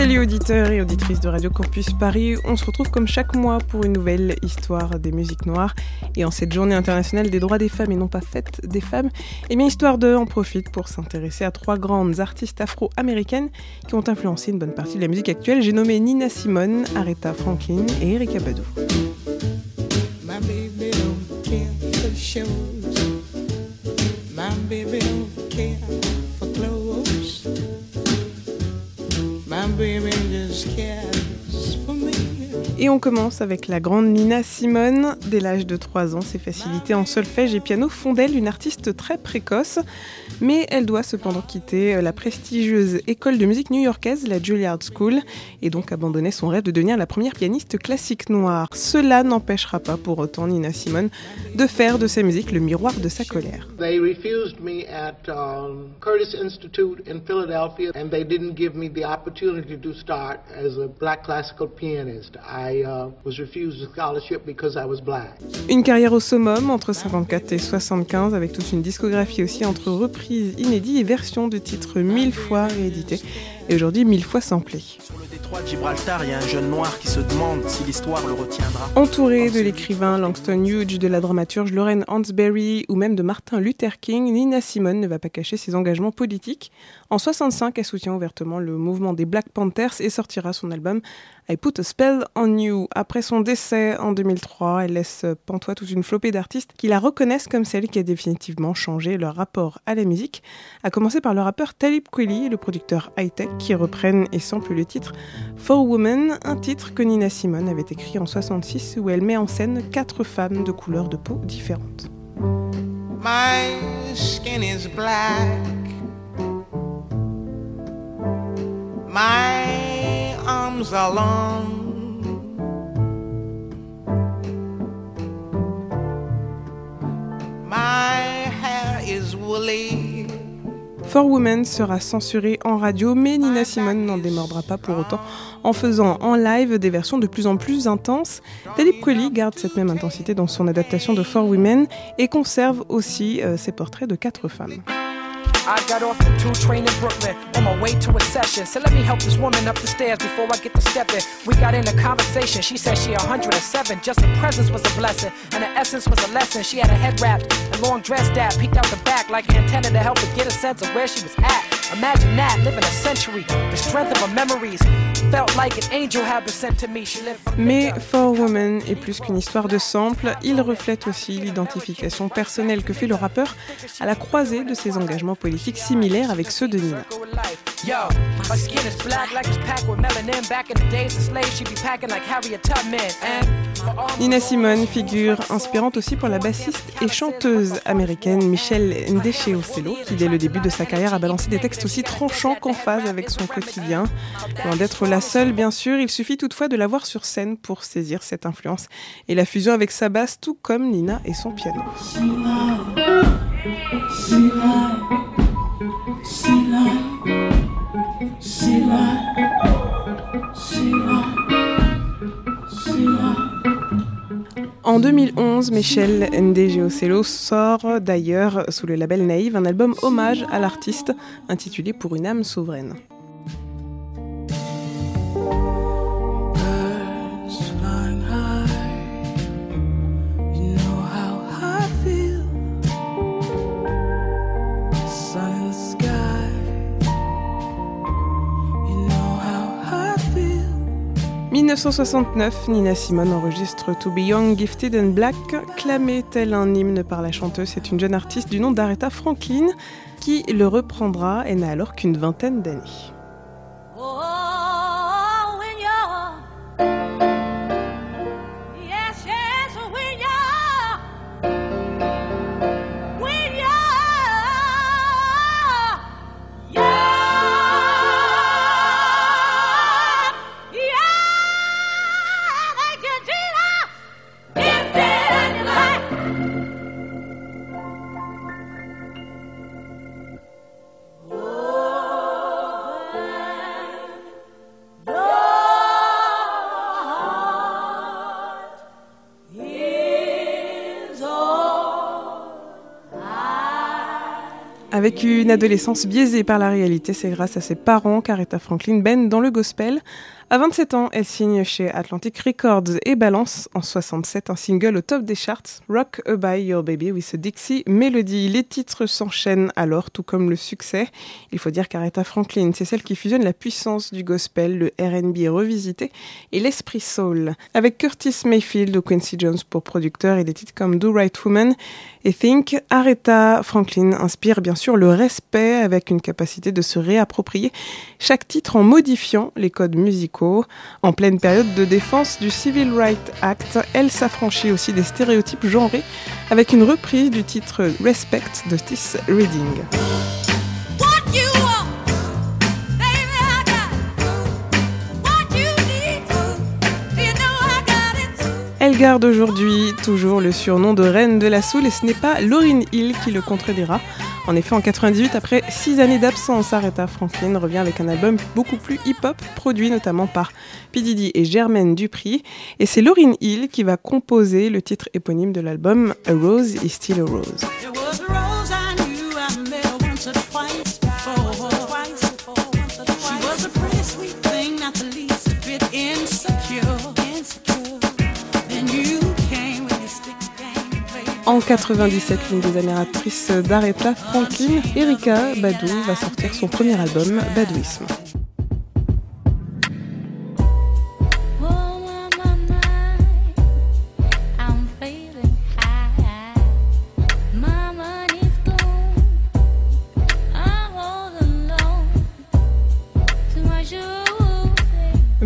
Salut auditeurs et auditrices de Radio Campus Paris, on se retrouve comme chaque mois pour une nouvelle histoire des musiques noires. Et en cette journée internationale des droits des femmes et non pas fête des femmes, eh bien Histoire 2 en profite pour s'intéresser à trois grandes artistes afro-américaines qui ont influencé une bonne partie de la musique actuelle. J'ai nommé Nina Simone, Aretha Franklin et Erika Badu. My baby don't care for. Just cares for me. Et on commence avec la grande Nina Simone. Dès l'âge de 3 ans, ses facilités en solfège et piano font d'elle une artiste très précoce. Mais elle doit cependant quitter la prestigieuse école de musique new-yorkaise, la Juilliard School, et donc abandonner son rêve de devenir la première pianiste classique noire. Cela n'empêchera pas pour autant Nina Simone de faire de sa musique le miroir de sa colère. They refused me at um, Curtis Institute in Philadelphia, and they didn't give me the opportunity to start as a black uh. Une carrière au summum entre 54 et 75 avec toute une discographie aussi entre reprises inédites et versions de titres mille fois réédités et aujourd'hui mille fois de Gibraltar, il y a un jeune noir qui se demande si l'histoire le retiendra. Entourée de l'écrivain Langston Hughes, de la dramaturge Lorraine Hansberry ou même de Martin Luther King, Nina Simone ne va pas cacher ses engagements politiques. En 65, elle soutient ouvertement le mouvement des Black Panthers et sortira son album I Put a Spell on You. Après son décès en 2003, elle laisse pantois toute une flopée d'artistes qui la reconnaissent comme celle qui a définitivement changé leur rapport à la musique, à commencer par le rappeur Talib Kweli et le producteur High Tech qui reprennent et samplent le titre For Women, un titre que Nina Simone avait écrit en 66 où elle met en scène quatre femmes de couleurs de peau différentes. My skin is black. My hair is woolly. For Women sera censuré en radio, mais Nina Simone n'en démordra pas pour autant en faisant en live des versions de plus en plus intenses. Talib Kweli garde cette même intensité dans son adaptation de For Women et conserve aussi euh, ses portraits de quatre femmes. I got off the two train in Brooklyn on my way to a session. So let me help this woman up the stairs before I get to stepping. We got in a conversation. She said she 107. Just her presence was a blessing, and her essence was a lesson. She had her head wrapped and long dressed that peeked out the back like an antenna to help her get a sense of where she was at. Imagine that, living a century. The strength of her memories felt like an angel had been sent to me. She lived from Mais For Women est plus qu'une histoire de sample, il reflète aussi l'identification personnelle que fait le rappeur à la croisée de ses engagements politiques similaires avec ceux de Nina. Yo, my skin is black like it's packed with melanin. Back in the days, the slave she be packing like Harriet Tubman. And for all Nina Simone, figure inspirante aussi pour la bassiste et chanteuse américaine Michelle Ndesheocello, qui dès le début de sa carrière a balancé des textes aussi tranchants qu'en phase avec son quotidien. Loin d'être la seule, bien sûr, il suffit toutefois de la voir sur scène pour saisir cette influence et la fusion avec sa basse, tout comme Nina et son piano. En 2011, Michel Ndegeocello sort d'ailleurs sous le label Naïve un album hommage à l'artiste intitulé Pour une âme souveraine. 1969, Nina Simone enregistre To Be Young, Gifted and Black, clamé tel un hymne par la chanteuse. C'est une jeune artiste du nom d'Aretha Franklin qui le reprendra et n'a alors qu'une vingtaine d'années. Avec une adolescence biaisée par la réalité, c'est grâce à ses parents qu'Aretha Franklin baigne dans le gospel. À 27 ans, elle signe chez Atlantic Records et balance en 67 un single au top des charts, Rock By Your Baby with a Dixie Melody. Les titres s'enchaînent alors, tout comme le succès. Il faut dire qu'Aretha Franklin, c'est celle qui fusionne la puissance du gospel, le R&B revisité et l'esprit soul. Avec Curtis Mayfield ou Quincy Jones pour producteur et des titres comme Do Right Woman et Think, Aretha Franklin inspire bien sûr le respect avec une capacité de se réapproprier chaque titre en modifiant les codes musicaux en pleine période de défense du Civil Rights Act, elle s'affranchit aussi des stéréotypes genrés avec une reprise du titre Respect de Tis Reading. Elle garde aujourd'hui toujours le surnom de reine de la soul et ce n'est pas Lauryn Hill qui le contredira. En effet, en 98, après six années d'absence, Aretha Franklin revient avec un album beaucoup plus hip-hop, produit notamment par P. Diddy et Germaine Dupri. Et c'est Lauryn Hill qui va composer le titre éponyme de l'album A Rose is Still a Rose. 97, l'une des admiratrices d'Aretha Franklin, Erika Badu, va sortir son premier album, Badouisme.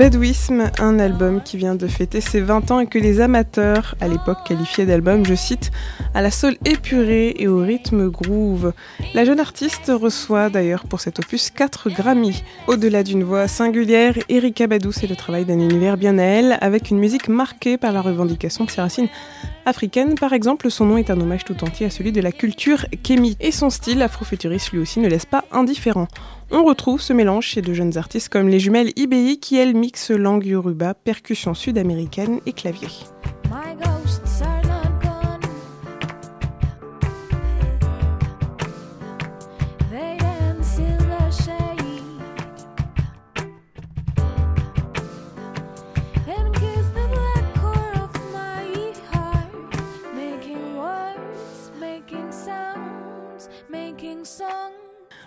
Badouisme, un album qui vient de fêter ses 20 ans et que les amateurs à l'époque qualifiaient d'album, je cite, à la soul épurée et au rythme groove. La jeune artiste reçoit d'ailleurs pour cet opus 4 Grammy. Au-delà d'une voix singulière, Erika Badou, c'est le travail d'un univers bien à elle, avec une musique marquée par la revendication de ses racines africaines. Par exemple, son nom est un hommage tout entier à celui de la culture kémi. Et son style afrofuturiste lui aussi ne laisse pas indifférent. On retrouve ce mélange chez de jeunes artistes comme les jumelles IBI qui elles mixent langue yoruba, percussion sud-américaine et clavier.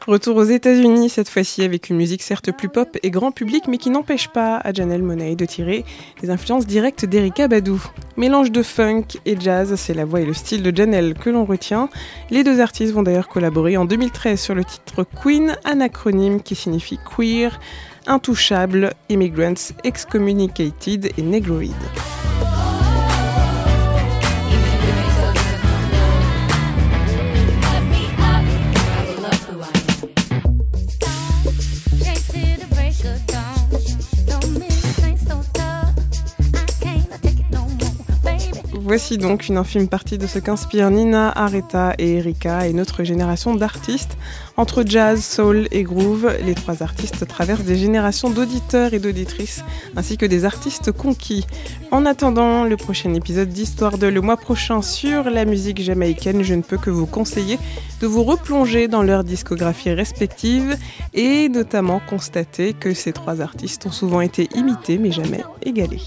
Retour aux États-Unis cette fois-ci avec une musique certes plus pop et grand public mais qui n'empêche pas à Janelle Monáe de tirer des influences directes d'Erika Badu. Mélange de funk et jazz, c'est la voix et le style de Janelle que l'on retient. Les deux artistes vont d'ailleurs collaborer en 2013 sur le titre Queen, anacronyme qui signifie queer, intouchable, immigrants, excommunicated et negroid. Voici donc une infime partie de ce qu'inspirent Nina, Aretha et Erika et notre génération d'artistes. Entre jazz, soul et groove, les trois artistes traversent des générations d'auditeurs et d'auditrices, ainsi que des artistes conquis. En attendant le prochain épisode d'Histoire de le mois prochain sur la musique jamaïcaine, je ne peux que vous conseiller de vous replonger dans leur discographie respective et notamment constater que ces trois artistes ont souvent été imités mais jamais égalés.